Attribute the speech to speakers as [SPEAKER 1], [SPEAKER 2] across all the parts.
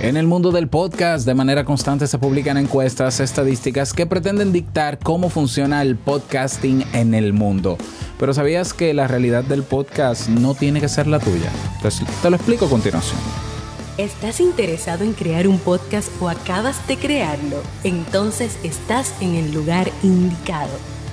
[SPEAKER 1] En el mundo del podcast, de manera constante se publican encuestas estadísticas que pretenden dictar cómo funciona el podcasting en el mundo. Pero ¿sabías que la realidad del podcast no tiene que ser la tuya? Te lo explico a continuación.
[SPEAKER 2] ¿Estás interesado en crear un podcast o acabas de crearlo? Entonces estás en el lugar indicado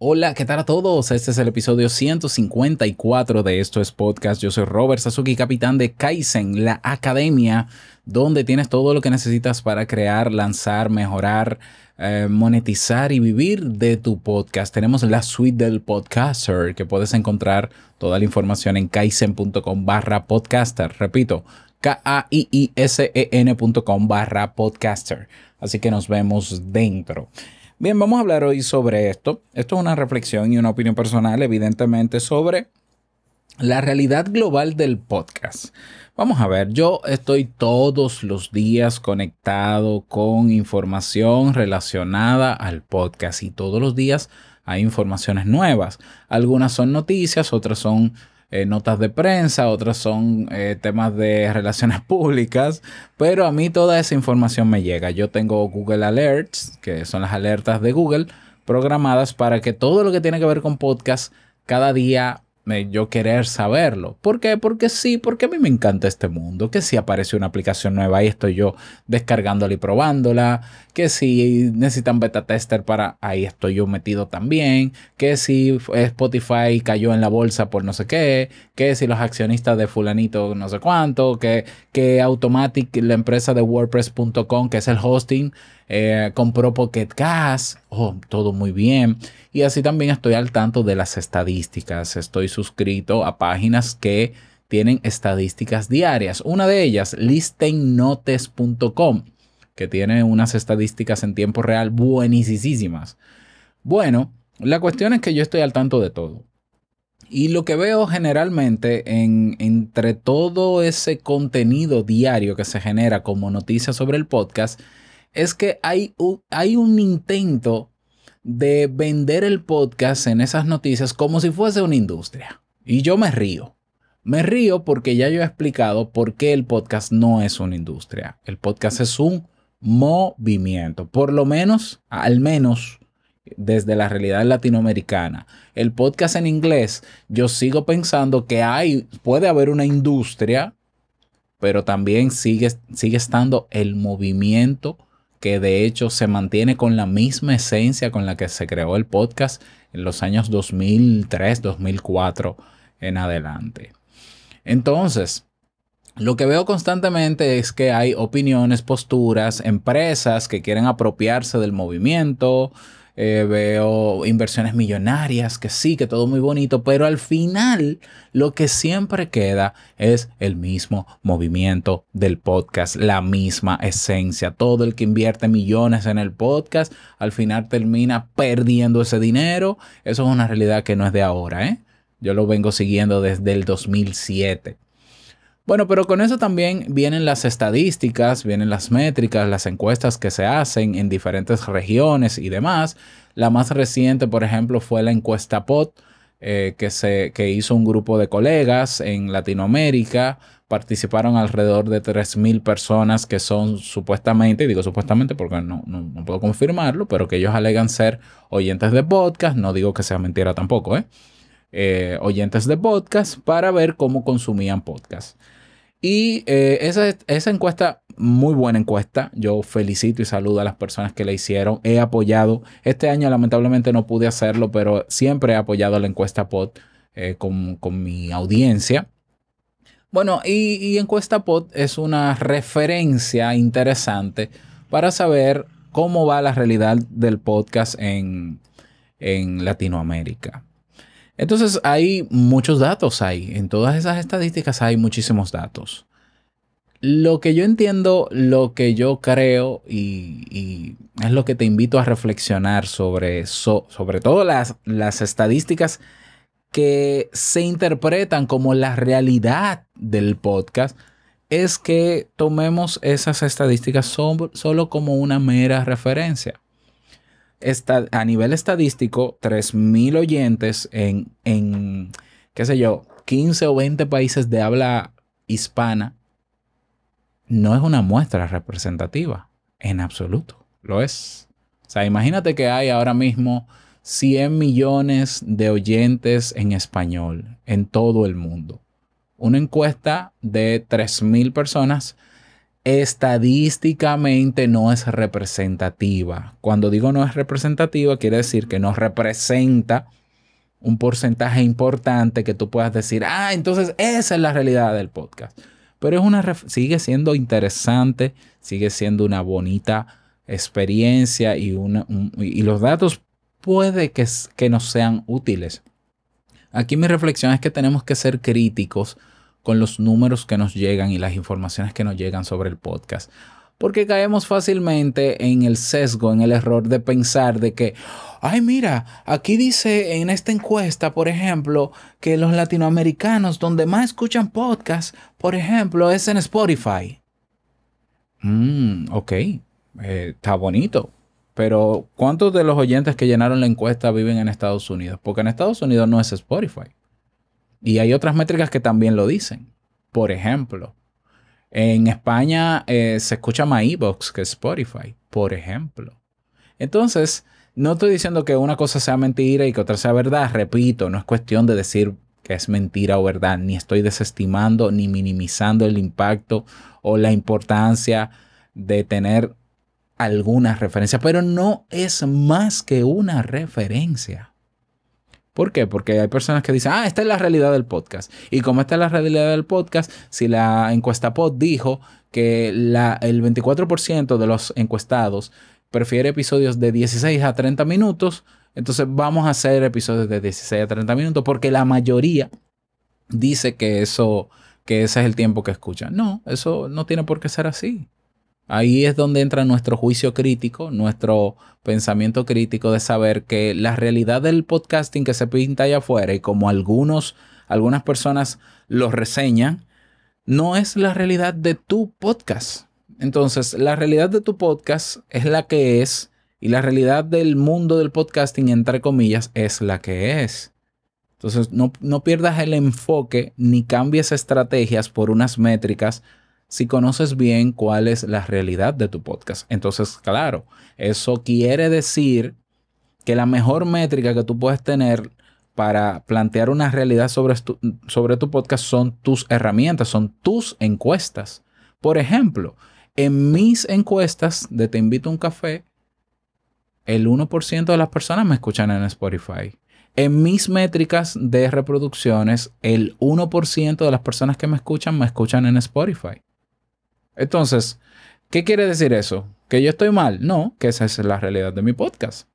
[SPEAKER 1] Hola, ¿qué tal a todos? Este es el episodio 154 de Esto es Podcast. Yo soy Robert Sasuki, capitán de Kaizen, la academia donde tienes todo lo que necesitas para crear, lanzar, mejorar, eh, monetizar y vivir de tu podcast. Tenemos la suite del podcaster que puedes encontrar toda la información en kaizen.com barra podcaster. Repito, K-A-I-I-S-E-N.com barra podcaster. Así que nos vemos dentro. Bien, vamos a hablar hoy sobre esto. Esto es una reflexión y una opinión personal, evidentemente, sobre la realidad global del podcast. Vamos a ver, yo estoy todos los días conectado con información relacionada al podcast y todos los días hay informaciones nuevas. Algunas son noticias, otras son eh, notas de prensa, otras son eh, temas de relaciones públicas, pero a mí toda esa información me llega. Yo tengo Google Alerts, que son las alertas de Google, programadas para que todo lo que tiene que ver con podcast cada día yo querer saberlo. ¿Por qué? Porque sí, porque a mí me encanta este mundo. Que si aparece una aplicación nueva, ahí estoy yo descargándola y probándola. Que si necesitan beta tester para, ahí estoy yo metido también. Que si Spotify cayó en la bolsa por no sé qué. Que si los accionistas de fulanito no sé cuánto. Que, que Automatic, la empresa de WordPress.com, que es el hosting, eh, compró Pocket Cast. Oh, todo muy bien. Y así también estoy al tanto de las estadísticas. Estoy suscrito a páginas que tienen estadísticas diarias. Una de ellas, listennotes.com, que tiene unas estadísticas en tiempo real buenísimas. Bueno, la cuestión es que yo estoy al tanto de todo. Y lo que veo generalmente en, entre todo ese contenido diario que se genera como noticias sobre el podcast es que hay hay un intento de vender el podcast en esas noticias como si fuese una industria. Y yo me río. Me río porque ya yo he explicado por qué el podcast no es una industria. El podcast es un movimiento. Por lo menos, al menos desde la realidad latinoamericana. El podcast en inglés, yo sigo pensando que hay, puede haber una industria, pero también sigue, sigue estando el movimiento que de hecho se mantiene con la misma esencia con la que se creó el podcast en los años 2003, 2004 en adelante. Entonces, lo que veo constantemente es que hay opiniones, posturas, empresas que quieren apropiarse del movimiento, eh, veo inversiones millonarias, que sí, que todo muy bonito, pero al final lo que siempre queda es el mismo movimiento del podcast, la misma esencia. Todo el que invierte millones en el podcast, al final termina perdiendo ese dinero. Eso es una realidad que no es de ahora, ¿eh? Yo lo vengo siguiendo desde el 2007. Bueno, pero con eso también vienen las estadísticas, vienen las métricas, las encuestas que se hacen en diferentes regiones y demás. La más reciente, por ejemplo, fue la encuesta POT, eh, que, se, que hizo un grupo de colegas en Latinoamérica. Participaron alrededor de 3.000 personas que son supuestamente, digo supuestamente porque no, no, puedo confirmarlo, pero que ellos alegan ser oyentes de podcast. No digo que sea mentira tampoco, ¿eh? eh oyentes de podcast para ver cómo consumían podcast. Y eh, esa, esa encuesta, muy buena encuesta. Yo felicito y saludo a las personas que la hicieron. He apoyado, este año lamentablemente no pude hacerlo, pero siempre he apoyado la encuesta POD eh, con, mi audiencia. Bueno, y, encuesta POD es una referencia interesante para saber cómo va la realidad del podcast en, en Latinoamérica. Entonces hay muchos datos ahí. En todas esas estadísticas hay muchísimos datos. lo que yo entiendo, lo que yo creo y, es lo que te invito a reflexionar sobre, sobre todo las estadísticas que se interpretan como la realidad del podcast, es que tomemos esas estadísticas solo como una mera referencia. A nivel estadístico, 3.000 oyentes en, en, qué sé yo, 15 o 20 países de habla hispana no es una muestra representativa en absoluto. Lo es. O sea, imagínate que hay ahora mismo 100 millones de oyentes en español en todo el mundo. Una encuesta de 3.000 personas estadísticamente no es representativa. Cuando digo no es representativa, quiere decir que no representa un porcentaje importante que tú puedas decir, ah, entonces esa es la realidad del podcast. Pero es una, sigue siendo interesante, sigue siendo una bonita experiencia y, una, y los datos puede que, que nos sean útiles. Aquí mi reflexión es que tenemos que ser críticos con los números que nos llegan y las informaciones que nos llegan sobre el podcast. Porque caemos fácilmente en el sesgo, en el error de pensar de que, ay mira, aquí dice en esta encuesta, por ejemplo, que los latinoamericanos donde más escuchan podcast, por ejemplo, es en Spotify. Mm, ok, eh, está bonito. Pero ¿cuántos de los oyentes que llenaron la encuesta viven en Estados Unidos? Porque en Estados Unidos no es Spotify. Y hay otras métricas que también lo dicen. Por ejemplo, en España eh, se escucha más Evox que Spotify, por ejemplo. Entonces, no estoy diciendo que una cosa sea mentira y que otra sea verdad. Repito, no es cuestión de decir que es mentira o verdad. Ni estoy desestimando ni minimizando el impacto o la importancia de tener alguna referencia, pero no es más que una referencia. ¿Por qué? Porque hay personas que dicen, ah, esta es la realidad del podcast. Y como esta es la realidad del podcast, si la encuesta pod dijo que el 24% de los encuestados prefiere episodios de 16 a 30 minutos, entonces vamos a hacer episodios de 16 a 30 minutos porque la mayoría dice que eso, que ese es el tiempo que escuchan. No, eso no tiene por qué ser así. Ahí es donde entra nuestro juicio crítico, nuestro pensamiento crítico de saber que la realidad del podcasting que se pinta allá afuera y como algunos, algunas personas lo reseñan, no es la realidad de tu podcast. Entonces, la realidad de tu podcast es la que es y la realidad del mundo del podcasting, entre comillas, es la que es. Entonces, no, no pierdas el enfoque ni cambies estrategias por unas métricas si conoces bien cuál es la realidad de tu podcast. Entonces, claro, eso quiere decir que la mejor métrica que tú puedes tener para plantear una realidad sobre tu, sobre tu podcast son tus herramientas, son tus encuestas. Por ejemplo, en mis encuestas de Te invito a un café, el 1% de las personas me escuchan en Spotify. En mis métricas de reproducciones, el 1% de las personas que me escuchan me escuchan en Spotify. Entonces, ¿qué quiere decir eso? ¿Que yo estoy mal? No, que esa es la realidad de mi podcast.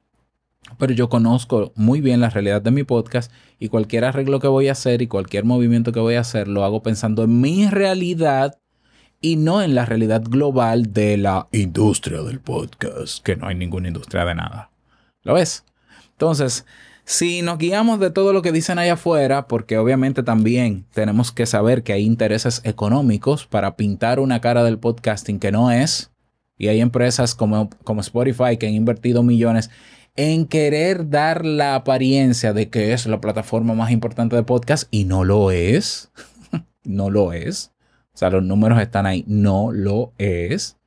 [SPEAKER 1] Pero yo conozco muy bien la realidad de mi podcast y cualquier arreglo que voy a hacer y cualquier movimiento que voy a hacer lo hago pensando en mi realidad y no en la realidad global de la industria del podcast, que no hay ninguna industria de nada. ¿Lo ves? Entonces, si nos guiamos de todo lo que dicen allá afuera, porque obviamente también tenemos que saber que hay intereses económicos para pintar una cara del podcasting que no es, y hay empresas como, como Spotify que han invertido millones en querer dar la apariencia de que es la plataforma más importante de podcast y no lo es. no lo es. O sea, los números están ahí. No lo es.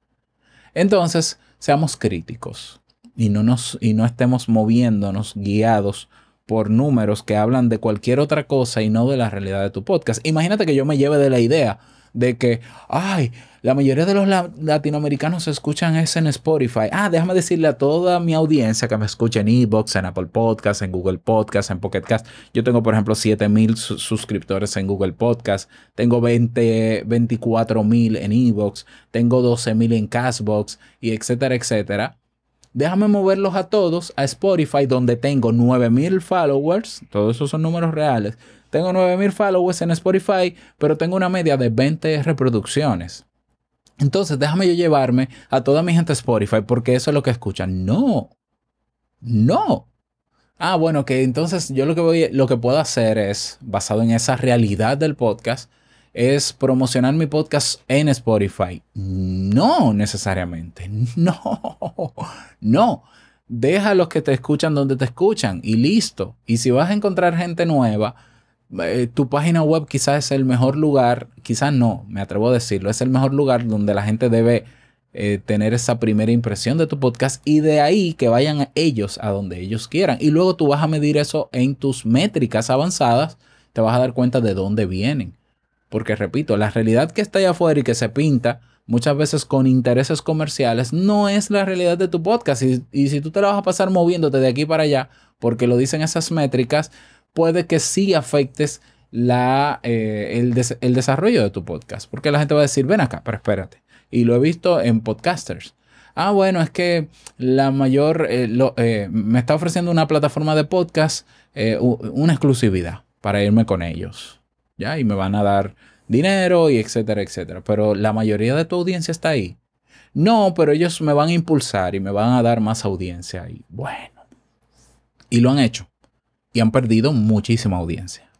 [SPEAKER 1] Entonces, seamos críticos y no, nos, y no estemos moviéndonos guiados por números que hablan de cualquier otra cosa y no de la realidad de tu podcast. Imagínate que yo me lleve de la idea de que, ay, la mayoría de los latinoamericanos escuchan es en Spotify. Ah, déjame decirle a toda mi audiencia que me escuche en Ebox, en Apple Podcasts, en Google Podcasts, en Pocket Cast. Yo tengo, por ejemplo, 7000 suscriptores en Google Podcasts, tengo 20, 24,000 en Ebox, tengo 12,000 en Castbox y etcétera, etcétera déjame moverlos a todos a Spotify, donde tengo 9000 followers. Todos esos son números reales. Tengo 9000 followers en Spotify, pero tengo una media de 20 reproducciones. Entonces, déjame yo llevarme a toda mi gente Spotify porque eso es lo que escuchan. No. No. Ah, bueno, que entonces yo lo que lo que puedo hacer es, basado en esa realidad del podcast, es promocionar mi podcast en Spotify. No necesariamente. No. No. Deja a los que te escuchan donde te escuchan y listo. Y si vas a encontrar gente nueva, eh, tu página web quizás es el mejor lugar, quizás no, me atrevo a decirlo, es el mejor lugar donde la gente debe eh, tener esa primera impresión de tu podcast y de ahí que vayan ellos a donde ellos quieran. Y luego tú vas a medir eso en tus métricas avanzadas, te vas a dar cuenta de dónde vienen. Porque repito, la realidad que está allá afuera y que se pinta muchas veces con intereses comerciales no es la realidad de tu podcast. Y, si tú te la vas a pasar moviéndote de aquí para allá, porque lo dicen esas métricas, puede que sí afectes la, eh, el, desarrollo de tu podcast. Porque la gente va a decir, ven acá, pero espérate. Y lo he visto en podcasters. Ah, bueno, es que la mayor eh, eh, me está ofreciendo una plataforma de podcast una exclusividad para irme con ellos. ¿Ya? Y me van a dar dinero y etcétera, etcétera. Pero la mayoría de tu audiencia está ahí. No, pero ellos me van a impulsar y me van a dar más audiencia. Y bueno. Y lo han hecho y han perdido muchísima audiencia.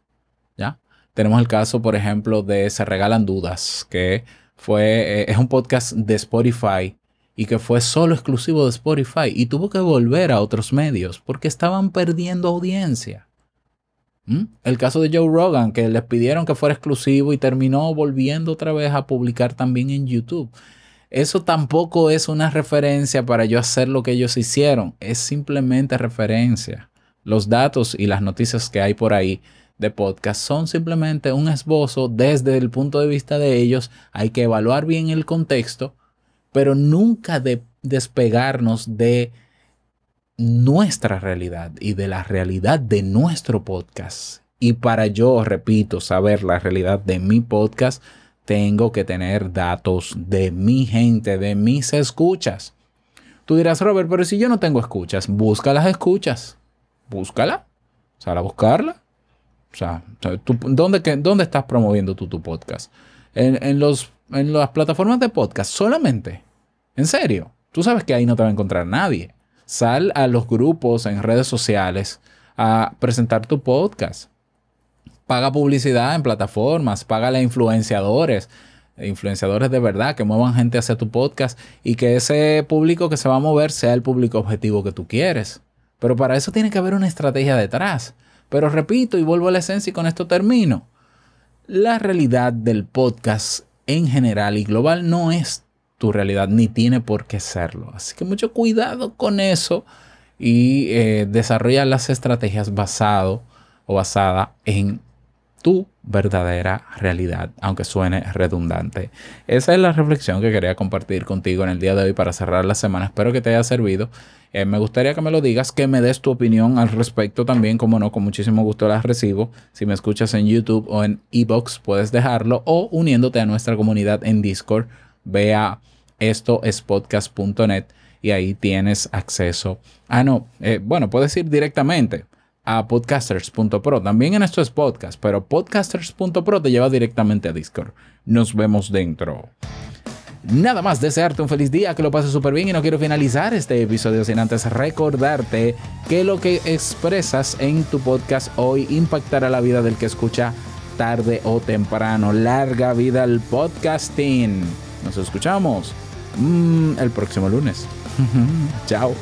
[SPEAKER 1] ¿Ya? Tenemos el caso, por ejemplo, de Se Regalan Dudas, que fue, eh, es un podcast de Spotify y que fue solo exclusivo de Spotify y tuvo que volver a otros medios porque estaban perdiendo audiencia. ¿Mm? El caso de Joe Rogan, que les pidieron que fuera exclusivo y terminó volviendo otra vez a publicar también en YouTube. Eso tampoco es una referencia para yo hacer lo que ellos hicieron, es simplemente referencia. Los datos y las noticias que hay por ahí de podcast son simplemente un esbozo desde el punto de vista de ellos. Hay que evaluar bien el contexto, pero nunca de despegarnos de nuestra realidad y de la realidad de nuestro podcast. Y para yo, repito, saber la realidad de mi podcast, tengo que tener datos de mi gente, de mis escuchas. Tú dirás, Robert, pero si yo no tengo escuchas, busca las escuchas búscala, sal a buscarla. O sea, ¿dónde, ¿dónde, estás promoviendo tú tu podcast? En, los, en las plataformas de podcast solamente. En serio. Tú sabes que ahí no te va a encontrar nadie. Sal a los grupos en redes sociales a presentar tu podcast. Paga publicidad en plataformas, paga a influenciadores, influenciadores de verdad que muevan gente hacia tu podcast y que ese público que se va a mover sea el público objetivo que tú quieres. Pero para eso tiene que haber una estrategia detrás. Pero repito y vuelvo a la esencia y con esto termino. La realidad del podcast en general y global no es tu realidad ni tiene por qué serlo. Así que mucho cuidado con eso y eh, desarrolla las estrategias basado o basada en tu verdadera realidad, aunque suene redundante. Esa es la reflexión que quería compartir contigo en el día de hoy para cerrar la semana. Espero que te haya servido. Eh, me gustaría que me lo digas, que me des tu opinión al respecto también, como no, con muchísimo gusto las recibo. Si me escuchas en YouTube o en Ebox, puedes dejarlo o uniéndote a nuestra comunidad en Discord, ve a estoespodcast.net y ahí tienes acceso. Ah, no, eh, bueno, puedes ir directamente a podcasters.pro. También en esto es podcast, pero podcasters.pro te lleva directamente a Discord. Nos vemos dentro. Nada más desearte un feliz día, que lo pases súper bien y no quiero finalizar este episodio sin antes recordarte que lo que expresas en tu podcast hoy impactará la vida del que escucha tarde o temprano. Larga vida al podcasting. Nos escuchamos mm, el próximo lunes. Chao.